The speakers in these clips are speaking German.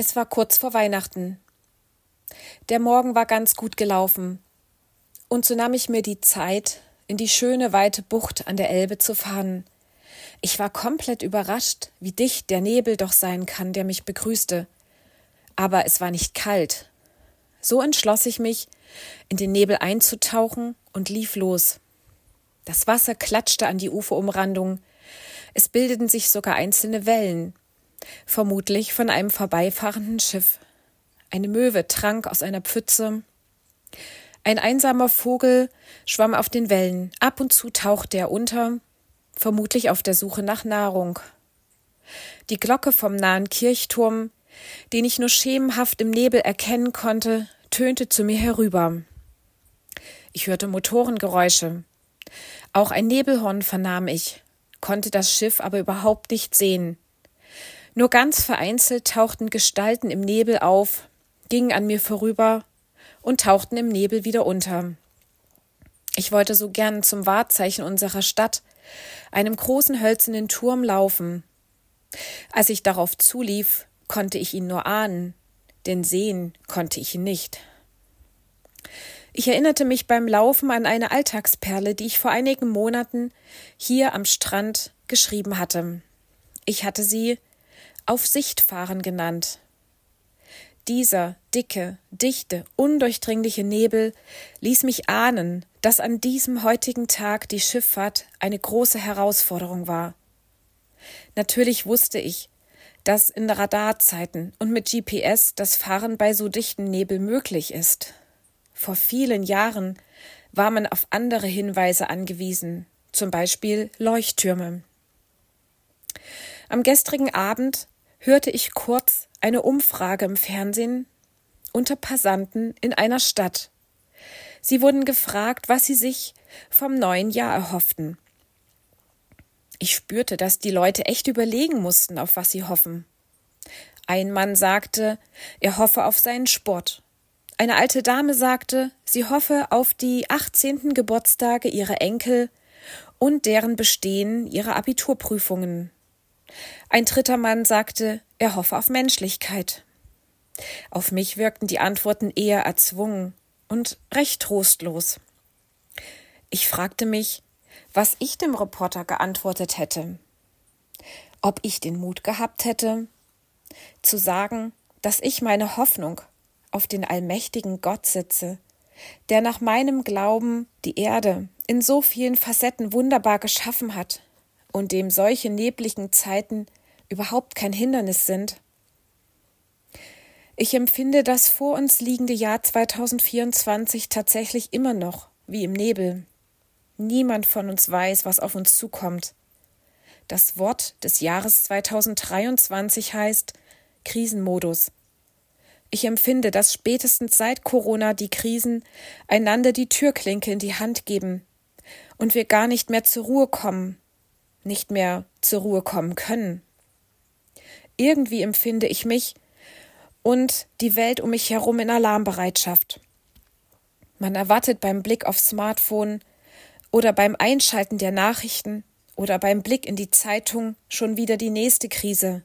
Es war kurz vor Weihnachten. Der Morgen war ganz gut gelaufen. Und so nahm ich mir die Zeit, in die schöne weite Bucht an der Elbe zu fahren. Ich war komplett überrascht, wie dicht der Nebel doch sein kann, der mich begrüßte. Aber es war nicht kalt. So entschloss ich mich, in den Nebel einzutauchen und lief los. Das Wasser klatschte an die Uferumrandung. Es bildeten sich sogar einzelne Wellen vermutlich von einem vorbeifahrenden Schiff. Eine Möwe trank aus einer Pfütze. Ein einsamer Vogel schwamm auf den Wellen. Ab und zu tauchte er unter, vermutlich auf der Suche nach Nahrung. Die Glocke vom nahen Kirchturm, den ich nur schemenhaft im Nebel erkennen konnte, tönte zu mir herüber. Ich hörte Motorengeräusche. Auch ein Nebelhorn vernahm ich, konnte das Schiff aber überhaupt nicht sehen. Nur ganz vereinzelt tauchten Gestalten im Nebel auf, gingen an mir vorüber und tauchten im Nebel wieder unter. Ich wollte so gern zum Wahrzeichen unserer Stadt, einem großen hölzernen Turm, laufen. Als ich darauf zulief, konnte ich ihn nur ahnen, denn sehen konnte ich ihn nicht. Ich erinnerte mich beim Laufen an eine Alltagsperle, die ich vor einigen Monaten hier am Strand geschrieben hatte. Ich hatte sie auf Sicht fahren genannt. Dieser dicke, dichte, undurchdringliche Nebel ließ mich ahnen, dass an diesem heutigen Tag die Schifffahrt eine große Herausforderung war. Natürlich wusste ich, dass in Radarzeiten und mit GPS das Fahren bei so dichten Nebel möglich ist. Vor vielen Jahren war man auf andere Hinweise angewiesen, zum Beispiel Leuchttürme. Am gestrigen Abend hörte ich kurz eine Umfrage im Fernsehen unter Passanten in einer Stadt. Sie wurden gefragt, was sie sich vom neuen Jahr erhofften. Ich spürte, dass die Leute echt überlegen mussten, auf was sie hoffen. Ein Mann sagte, er hoffe auf seinen Sport. Eine alte Dame sagte, sie hoffe auf die 18. Geburtstage ihrer Enkel und deren Bestehen ihrer Abiturprüfungen. Ein dritter Mann sagte, er hoffe auf Menschlichkeit. Auf mich wirkten die Antworten eher erzwungen und recht trostlos. Ich fragte mich, was ich dem Reporter geantwortet hätte. Ob ich den Mut gehabt hätte, zu sagen, dass ich meine Hoffnung auf den allmächtigen Gott setze, der nach meinem Glauben die Erde in so vielen Facetten wunderbar geschaffen hat und dem solche nebligen Zeiten überhaupt kein Hindernis sind. Ich empfinde das vor uns liegende Jahr 2024 tatsächlich immer noch wie im Nebel. Niemand von uns weiß, was auf uns zukommt. Das Wort des Jahres 2023 heißt Krisenmodus. Ich empfinde, dass spätestens seit Corona die Krisen einander die Türklinke in die Hand geben und wir gar nicht mehr zur Ruhe kommen, nicht mehr zur Ruhe kommen können. Irgendwie empfinde ich mich und die Welt um mich herum in Alarmbereitschaft. Man erwartet beim Blick aufs Smartphone oder beim Einschalten der Nachrichten oder beim Blick in die Zeitung schon wieder die nächste Krise.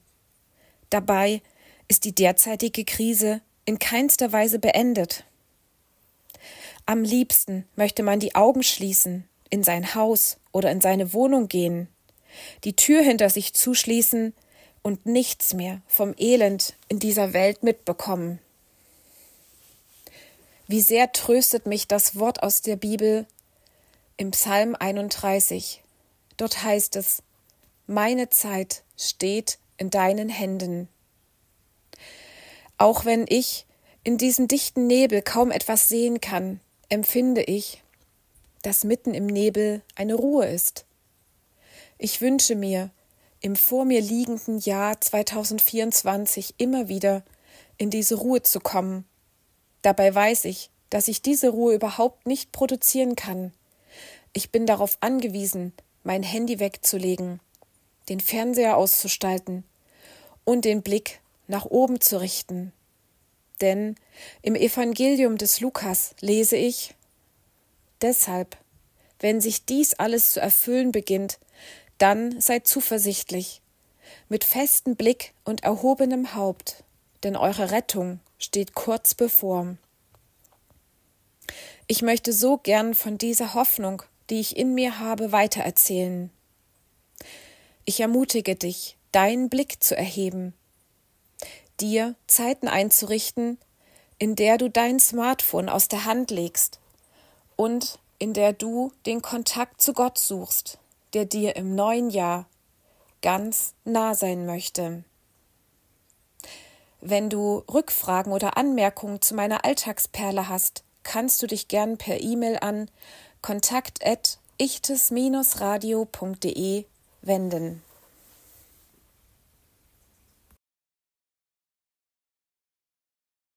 Dabei ist die derzeitige Krise in keinster Weise beendet. Am liebsten möchte man die Augen schließen, in sein Haus oder in seine Wohnung gehen die Tür hinter sich zuschließen und nichts mehr vom Elend in dieser Welt mitbekommen. Wie sehr tröstet mich das Wort aus der Bibel im Psalm 31. Dort heißt es, meine Zeit steht in deinen Händen. Auch wenn ich in diesem dichten Nebel kaum etwas sehen kann, empfinde ich, dass mitten im Nebel eine Ruhe ist. Ich wünsche mir, im vor mir liegenden Jahr 2024 immer wieder in diese Ruhe zu kommen. Dabei weiß ich, dass ich diese Ruhe überhaupt nicht produzieren kann. Ich bin darauf angewiesen, mein Handy wegzulegen, den Fernseher auszustalten und den Blick nach oben zu richten. Denn im Evangelium des Lukas lese ich Deshalb, wenn sich dies alles zu erfüllen beginnt, dann seid zuversichtlich, mit festem Blick und erhobenem Haupt, denn eure Rettung steht kurz bevor. Ich möchte so gern von dieser Hoffnung, die ich in mir habe, weitererzählen. Ich ermutige dich, deinen Blick zu erheben, dir Zeiten einzurichten, in der du dein Smartphone aus der Hand legst und in der du den Kontakt zu Gott suchst, der dir im neuen Jahr ganz nah sein möchte. Wenn du Rückfragen oder Anmerkungen zu meiner Alltagsperle hast, kannst du dich gern per E-Mail an kontakt@ichtes-radio.de wenden.